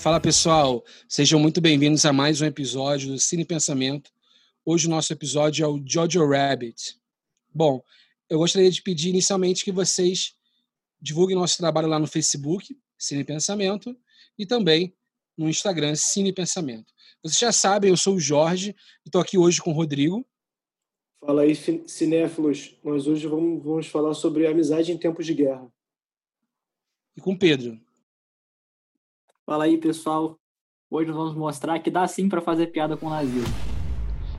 Fala pessoal, sejam muito bem-vindos a mais um episódio do Cine Pensamento. Hoje o nosso episódio é o Jojo Rabbit. Bom, eu gostaria de pedir inicialmente que vocês divulguem nosso trabalho lá no Facebook, Cine Pensamento, e também no Instagram, Cine Pensamento. Vocês já sabem, eu sou o Jorge e estou aqui hoje com o Rodrigo. Fala aí, cinéfilos. Nós hoje vamos, vamos falar sobre amizade em tempos de guerra. E com o Pedro. Fala aí, pessoal. Hoje vamos mostrar que dá sim para fazer piada com o nazismo.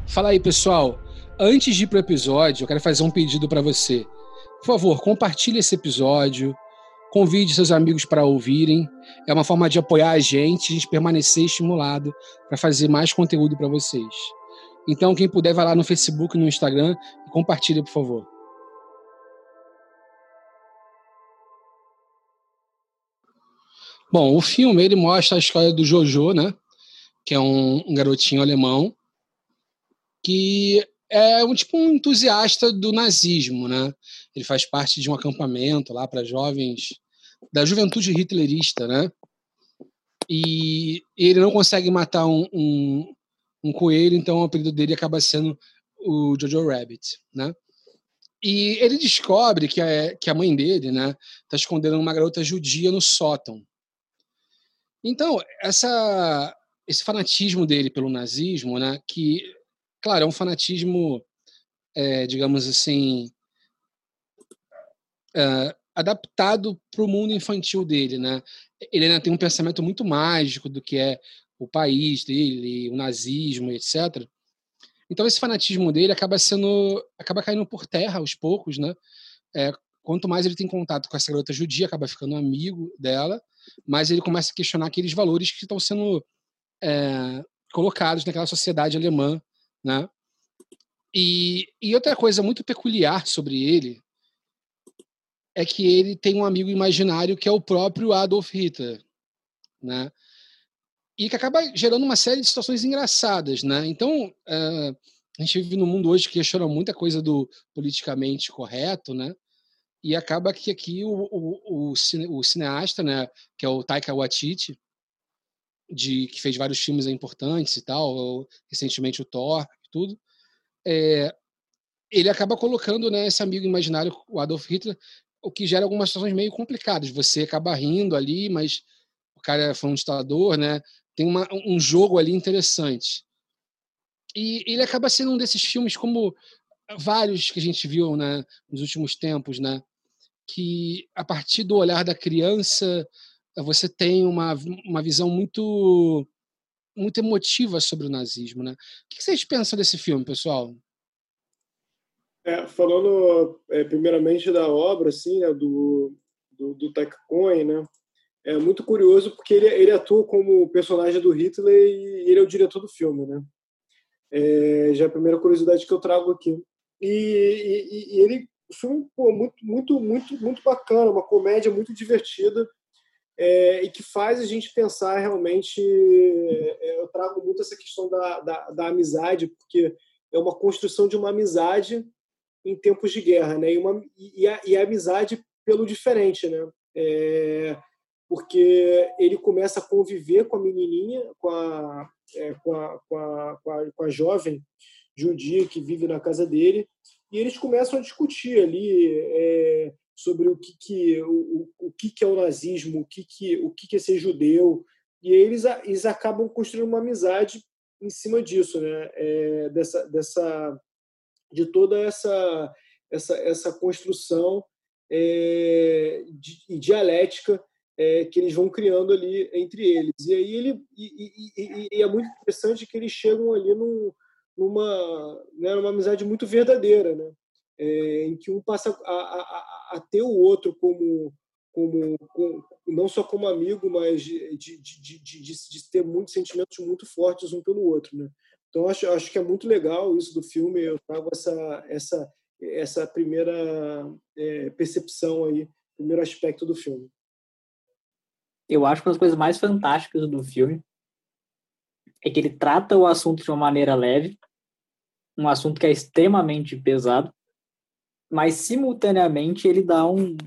Fala aí, pessoal. Antes de ir para o episódio, eu quero fazer um pedido para você. Por favor, compartilhe esse episódio, convide seus amigos para ouvirem. É uma forma de apoiar a gente, a gente permanecer estimulado para fazer mais conteúdo para vocês. Então, quem puder, vai lá no Facebook, no Instagram e compartilhe, por favor. Bom, o filme ele mostra a história do Jojo, né? Que é um, um garotinho alemão que é um tipo um entusiasta do nazismo, né? Ele faz parte de um acampamento lá para jovens da juventude hitlerista, né? E ele não consegue matar um, um, um coelho, então o apelido dele acaba sendo o Jojo Rabbit, né? E ele descobre que a, que a mãe dele, né, está escondendo uma garota judia no sótão. Então, essa, esse fanatismo dele pelo nazismo, né, que, claro, é um fanatismo, é, digamos assim, é, adaptado para o mundo infantil dele, né? Ele ainda tem um pensamento muito mágico do que é o país dele, o nazismo, etc. Então esse fanatismo dele acaba sendo, acaba caindo por terra aos poucos, né? É, quanto mais ele tem contato com essa garota judia, acaba ficando amigo dela, mais ele começa a questionar aqueles valores que estão sendo é, colocados naquela sociedade alemã, né? E, e outra coisa muito peculiar sobre ele é que ele tem um amigo imaginário que é o próprio Adolf Hitler, né? E que acaba gerando uma série de situações engraçadas, né? Então, uh, a gente vive num mundo hoje que questiona muita coisa do politicamente correto, né? E acaba que aqui o, o, o, o cineasta, né, que é o Taika Waititi, de, que fez vários filmes importantes e tal, recentemente o Thor e tudo, é, ele acaba colocando né, esse amigo imaginário, o Adolf Hitler, o que gera algumas situações meio complicadas. Você acaba rindo ali, mas o cara foi um ditador, né? Tem uma, um jogo ali interessante. E ele acaba sendo um desses filmes como vários que a gente viu né, nos últimos tempos, né? Que a partir do olhar da criança você tem uma, uma visão muito muito emotiva sobre o nazismo, né? O que vocês pensam desse filme, pessoal? É, falando é, primeiramente da obra, assim, né, do do, do Tech Cohen, né? É muito curioso porque ele, ele atua como personagem do Hitler e ele é o diretor do filme, né? É, já é a primeira curiosidade que eu trago aqui. E, e, e ele o filme pô, muito, muito, muito, muito bacana, uma comédia muito divertida é, e que faz a gente pensar realmente. É, eu trago muito essa questão da, da, da, amizade, porque é uma construção de uma amizade em tempos de guerra, né? E, uma, e, a, e a amizade pelo diferente, né? É, porque ele começa a conviver com a menininha, com a, é, com, a, com, a, com, a, com a jovem judia que vive na casa dele, e eles começam a discutir ali é, sobre o que, que, o, o que, que é o nazismo, o que, que, o que, que é ser judeu, e eles, eles acabam construindo uma amizade em cima disso, né? É, dessa, dessa, de toda essa, essa, essa construção é, de, dialética é, que eles vão criando ali entre eles. E aí ele e, e, e, é muito interessante que eles chegam ali num, numa, né, numa amizade muito verdadeira, né? É, em que um passa a, a, a, ter o outro como, como, como, não só como amigo, mas de, de, de, de, de ter muitos sentimentos muito fortes um pelo outro, né? Então acho, acho que é muito legal isso do filme. Eu trago essa essa essa primeira é, percepção aí, primeiro aspecto do filme. Eu acho que uma das coisas mais fantásticas do filme é que ele trata o assunto de uma maneira leve, um assunto que é extremamente pesado, mas simultaneamente ele dá um,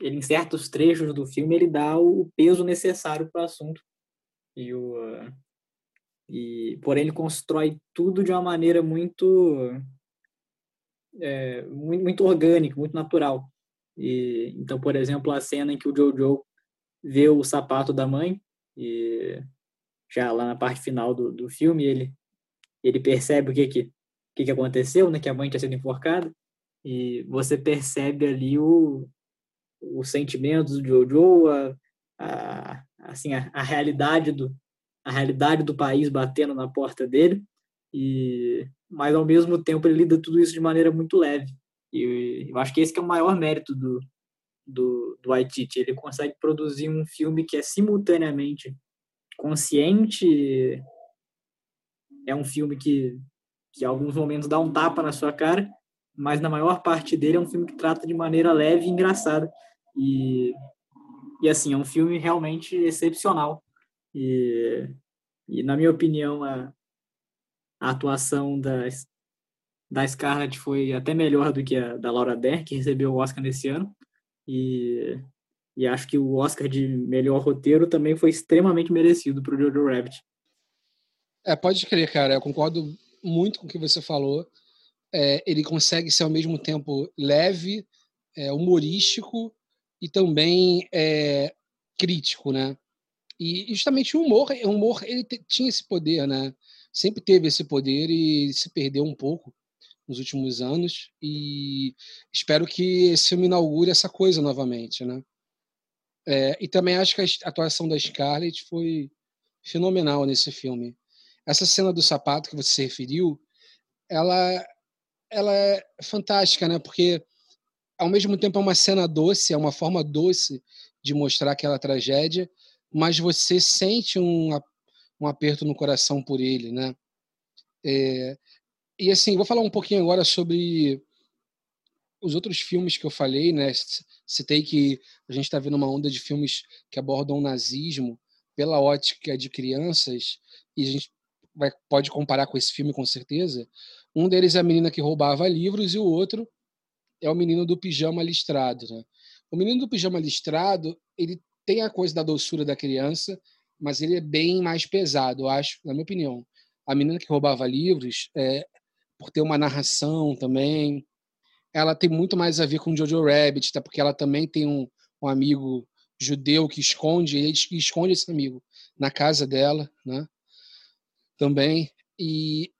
ele, em certos trechos do filme, ele dá o peso necessário para o assunto E o e porém ele constrói tudo de uma maneira muito é, muito, muito orgânica, muito natural. E então, por exemplo, a cena em que o Jojo vê o sapato da mãe e já lá na parte final do, do filme ele ele percebe o que que, que que aconteceu, né? Que a mãe tinha sido enforcada e você percebe ali o os sentimentos do Jojo, a, a assim a, a realidade do a realidade do país batendo na porta dele e mas ao mesmo tempo ele lida tudo isso de maneira muito leve e eu acho que esse que é o maior mérito do do, do Waititi ele consegue produzir um filme que é simultaneamente consciente é um filme que que em alguns momentos dá um tapa na sua cara mas na maior parte dele é um filme que trata de maneira leve e engraçada e e assim é um filme realmente excepcional e, e na minha opinião, a, a atuação da, da Scarlett foi até melhor do que a da Laura Dern, que recebeu o Oscar nesse ano. E, e acho que o Oscar de melhor roteiro também foi extremamente merecido para o Jojo Rabbit. É, pode crer, cara. Eu concordo muito com o que você falou. É, ele consegue ser ao mesmo tempo leve, é, humorístico e também é, crítico, né? E justamente o humor, o humor ele tinha esse poder, né? Sempre teve esse poder e se perdeu um pouco nos últimos anos. E espero que esse filme inaugure essa coisa novamente, né? É, e também acho que a atuação da Scarlett foi fenomenal nesse filme. Essa cena do sapato que você se referiu, ela, ela é fantástica, né? Porque ao mesmo tempo é uma cena doce, é uma forma doce de mostrar aquela tragédia, mas você sente um, um aperto no coração por ele, né? É, e assim, vou falar um pouquinho agora sobre os outros filmes que eu falei, né? Citei que a gente está vendo uma onda de filmes que abordam o nazismo pela ótica de crianças e a gente vai, pode comparar com esse filme com certeza. Um deles é a menina que roubava livros e o outro é o menino do pijama listrado, né? O menino do pijama listrado, ele tem a coisa da doçura da criança, mas ele é bem mais pesado, eu acho, na minha opinião. A menina que roubava livros, é, por ter uma narração também, ela tem muito mais a ver com Jojo Rabbit, até porque ela também tem um, um amigo judeu que esconde, ele esconde esse amigo na casa dela, né? Também. E,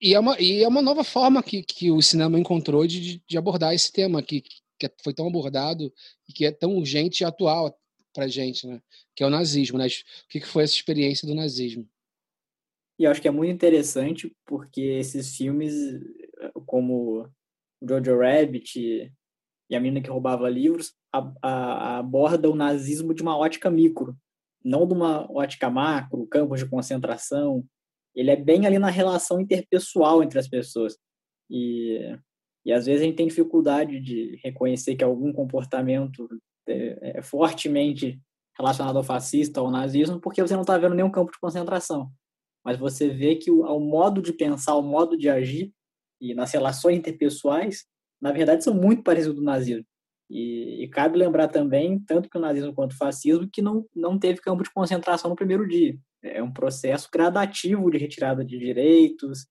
e, é, uma, e é uma nova forma que, que o cinema encontrou de, de abordar esse tema, que, que foi tão abordado e que é tão urgente e atual para gente, né? Que é o nazismo, né? O que foi essa experiência do nazismo? E eu acho que é muito interessante porque esses filmes, como Jojo Rabbit e A Menina que Roubava Livros, a, a, aborda o nazismo de uma ótica micro, não de uma ótica macro, campos de concentração. Ele é bem ali na relação interpessoal entre as pessoas. E e às vezes a gente tem dificuldade de reconhecer que algum comportamento é, é fortemente relacionado ao fascista ao nazismo, porque você não está vendo nenhum campo de concentração. Mas você vê que o, o modo de pensar, o modo de agir e nas relações interpessoais, na verdade, são muito parecidos do nazismo. E, e, cabe lembrar também, tanto que o nazismo quanto o fascismo, que não, não teve campo de concentração no primeiro dia. É um processo gradativo de retirada de direitos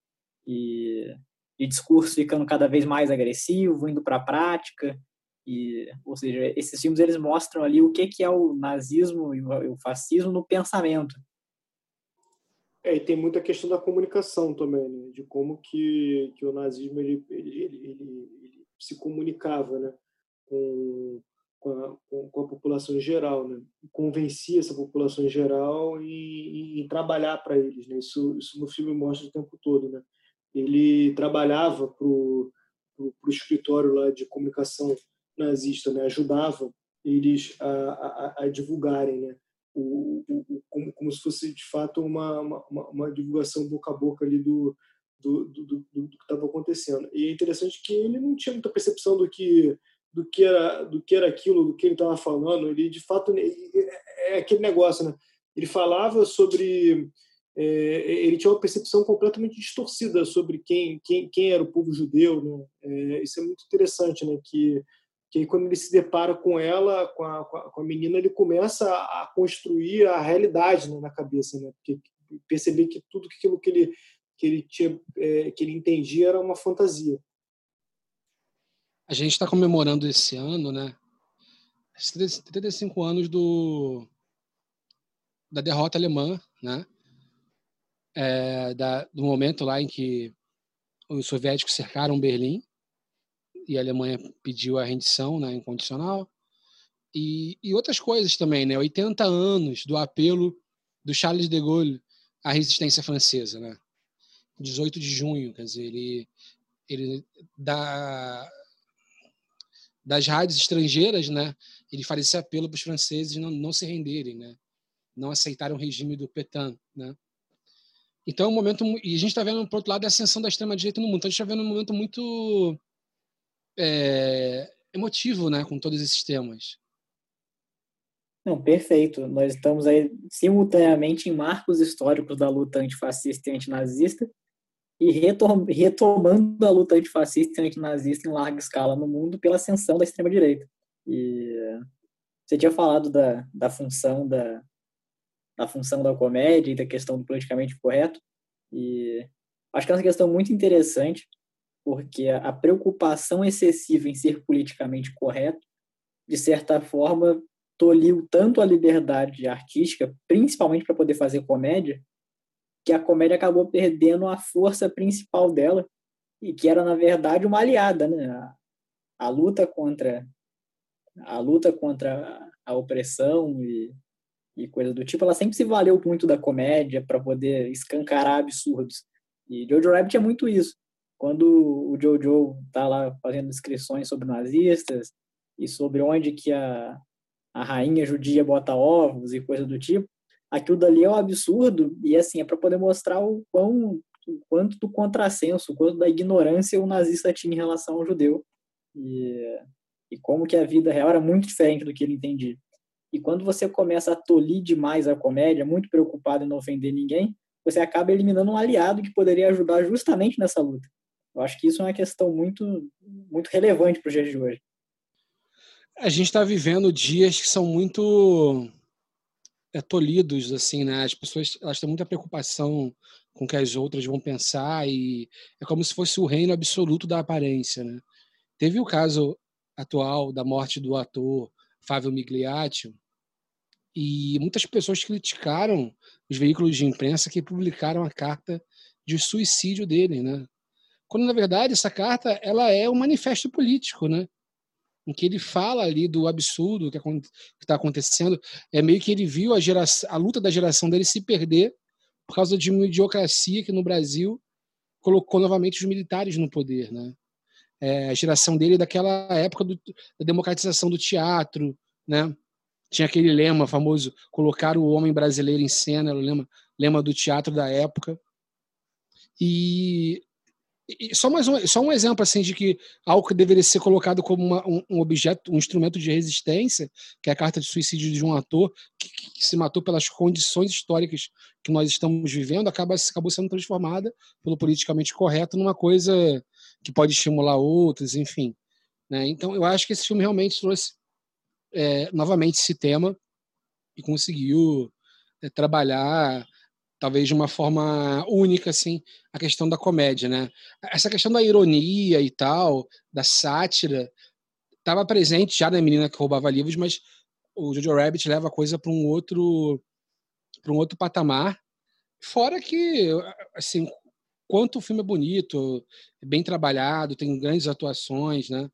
e de discurso ficando cada vez mais agressivo, indo para a prática. E, ou seja, esses filmes eles mostram ali o que, que é o nazismo e o fascismo no pensamento. É, e tem muita questão da comunicação também, né? de como que, que o nazismo ele, ele, ele, ele se comunicava né? com, com, a, com, a população em geral, né? convencia essa população em geral e, e, e trabalhar para eles. Né? Isso, isso no filme mostra o tempo todo. Né? ele trabalhava para o escritório lá de comunicação nazista, né? ajudava eles a, a, a divulgarem né? O, o, como, como se fosse de fato uma, uma, uma divulgação boca a boca ali do, do, do, do, do que estava acontecendo. E é interessante que ele não tinha muita percepção do que do que era do que era aquilo, do que ele estava falando. Ele de fato é, é aquele negócio, né? Ele falava sobre é, ele tinha uma percepção completamente distorcida sobre quem, quem, quem era o povo judeu. Né? É, isso é muito interessante, né? que, que aí quando ele se depara com ela, com a, com a menina, ele começa a construir a realidade né, na cabeça, né? Porque perceber que tudo aquilo que ele que ele tinha é, que ele entendia era uma fantasia. A gente está comemorando esse ano, né? 35 anos do da derrota alemã, né? É, da, do momento lá em que os soviéticos cercaram Berlim e a Alemanha pediu a rendição né, incondicional. E, e outras coisas também, né? 80 anos do apelo do Charles de Gaulle à resistência francesa, né? 18 de junho, quer dizer, ele, ele dá das rádios estrangeiras, né? Ele faz esse apelo para os franceses não, não se renderem, né? Não aceitarem o regime do Petain, né? Então é um momento e a gente está vendo por outro lado a ascensão da extrema direita no mundo. Então a gente está vendo um momento muito é, emotivo, né, com todos esses temas. Não, perfeito. Nós estamos aí simultaneamente em marcos históricos da luta antifascista e antinazista e retomando a luta antifascista e antinazista em larga escala no mundo pela ascensão da extrema-direita. E você tinha falado da, da função da, da função da comédia e da questão do politicamente correto, e acho que é uma questão muito interessante, porque a preocupação excessiva em ser politicamente correto, de certa forma, toliu tanto a liberdade artística, principalmente para poder fazer comédia, que a comédia acabou perdendo a força principal dela, e que era, na verdade, uma aliada. Né? A, a luta contra a luta contra a opressão e, e coisa do tipo, ela sempre se valeu muito da comédia para poder escancarar absurdos. E Jojo Rabbit é muito isso quando o Jojo tá lá fazendo descrições sobre nazistas e sobre onde que a, a rainha judia bota ovos e coisa do tipo, aquilo dali é um absurdo e assim é para poder mostrar o quão o quanto do contrassenso, o quanto da ignorância o nazista tinha em relação ao judeu e, e como que a vida real era muito diferente do que ele entendia. E quando você começa a tolir demais a comédia, muito preocupado em não ofender ninguém, você acaba eliminando um aliado que poderia ajudar justamente nessa luta. Eu acho que isso é uma questão muito, muito relevante para os dias de hoje. A gente está vivendo dias que são muito é, tolhidos, assim, né? As pessoas elas têm muita preocupação com o que as outras vão pensar e é como se fosse o reino absoluto da aparência, né? Teve o caso atual da morte do ator Fábio Migliaccio e muitas pessoas criticaram os veículos de imprensa que publicaram a carta de suicídio dele, né? Quando na verdade essa carta ela é um manifesto político, né? Em que ele fala ali do absurdo que está acontecendo, é meio que ele viu a, geração, a luta da geração dele se perder por causa de uma idiocracia que no Brasil colocou novamente os militares no poder, né? É, a geração dele é daquela época do, da democratização do teatro, né? Tinha aquele lema famoso, colocar o homem brasileiro em cena, o lema, lema do teatro da época. E e só mais um, só um exemplo assim de que algo que deveria ser colocado como uma, um, um, objeto, um instrumento de resistência, que é a carta de suicídio de um ator que, que, se matou pelas condições históricas que nós estamos vivendo, acaba acabou sendo transformada pelo politicamente correto numa coisa que pode estimular outros, enfim. Né? Então, eu acho que esse filme realmente trouxe é, novamente esse tema e conseguiu é, trabalhar talvez de uma forma única, assim, a questão da comédia, né? Essa questão da ironia e tal, da sátira, estava presente já na Menina que Roubava Livros, mas o Jojo Rabbit leva a coisa para um outro para um outro patamar. Fora que, assim, quanto o filme é bonito, bem trabalhado, tem grandes atuações, né?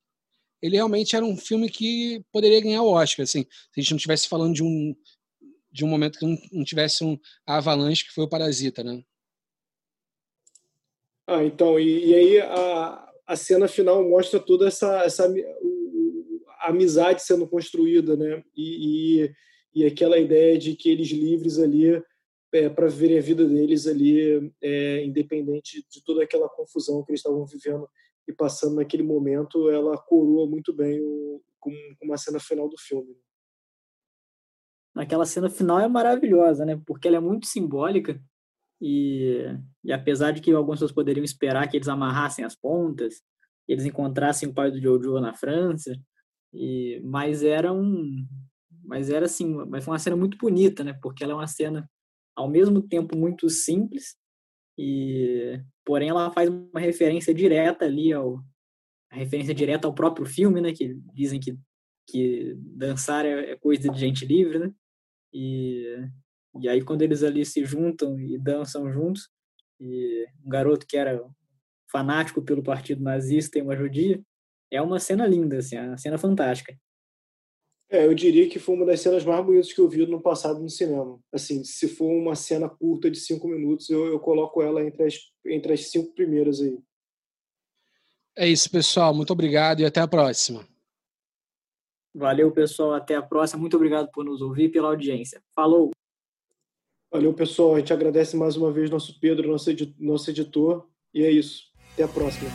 Ele realmente era um filme que poderia ganhar o Oscar, assim, se a gente não estivesse falando de um de um momento que não, tivesse um avalanche que foi o Parasita, né? Ah, então, e, e aí a, a cena final mostra toda essa, essa o, a amizade sendo construída, né? E, e, e, aquela ideia de que eles livres ali é, para viverem a vida deles ali, é, independente de toda aquela confusão que eles estavam vivendo e passando naquele momento, ela coroa muito bem o, com, com uma cena final do filme aquela cena final é maravilhosa, né? Porque ela é muito simbólica e, e apesar de que algumas pessoas poderiam esperar que eles amarrassem as pontas, eles encontrassem o pai do Jojo na França, E, mas era um, mas era assim, mas foi uma cena muito bonita, né? Porque ela é uma cena ao mesmo tempo muito simples e porém ela faz uma referência direta ali ao referência direta ao próprio filme, né? Que dizem que que dançar é, é coisa de gente livre, né? E e aí quando eles ali se juntam e dançam juntos, e um garoto que era fanático pelo partido nazista e uma judia, é uma cena linda, assim, é uma cena fantástica. É, eu diria que foi uma das cenas mais bonitas que eu vi no passado no cinema. Assim, se for uma cena curta de cinco minutos, eu, eu coloco ela entre as, entre as cinco primeiras aí. É isso, pessoal. Muito obrigado e até a próxima. Valeu, pessoal. Até a próxima. Muito obrigado por nos ouvir e pela audiência. Falou! Valeu, pessoal. A gente agradece mais uma vez nosso Pedro, nosso editor. E é isso. Até a próxima.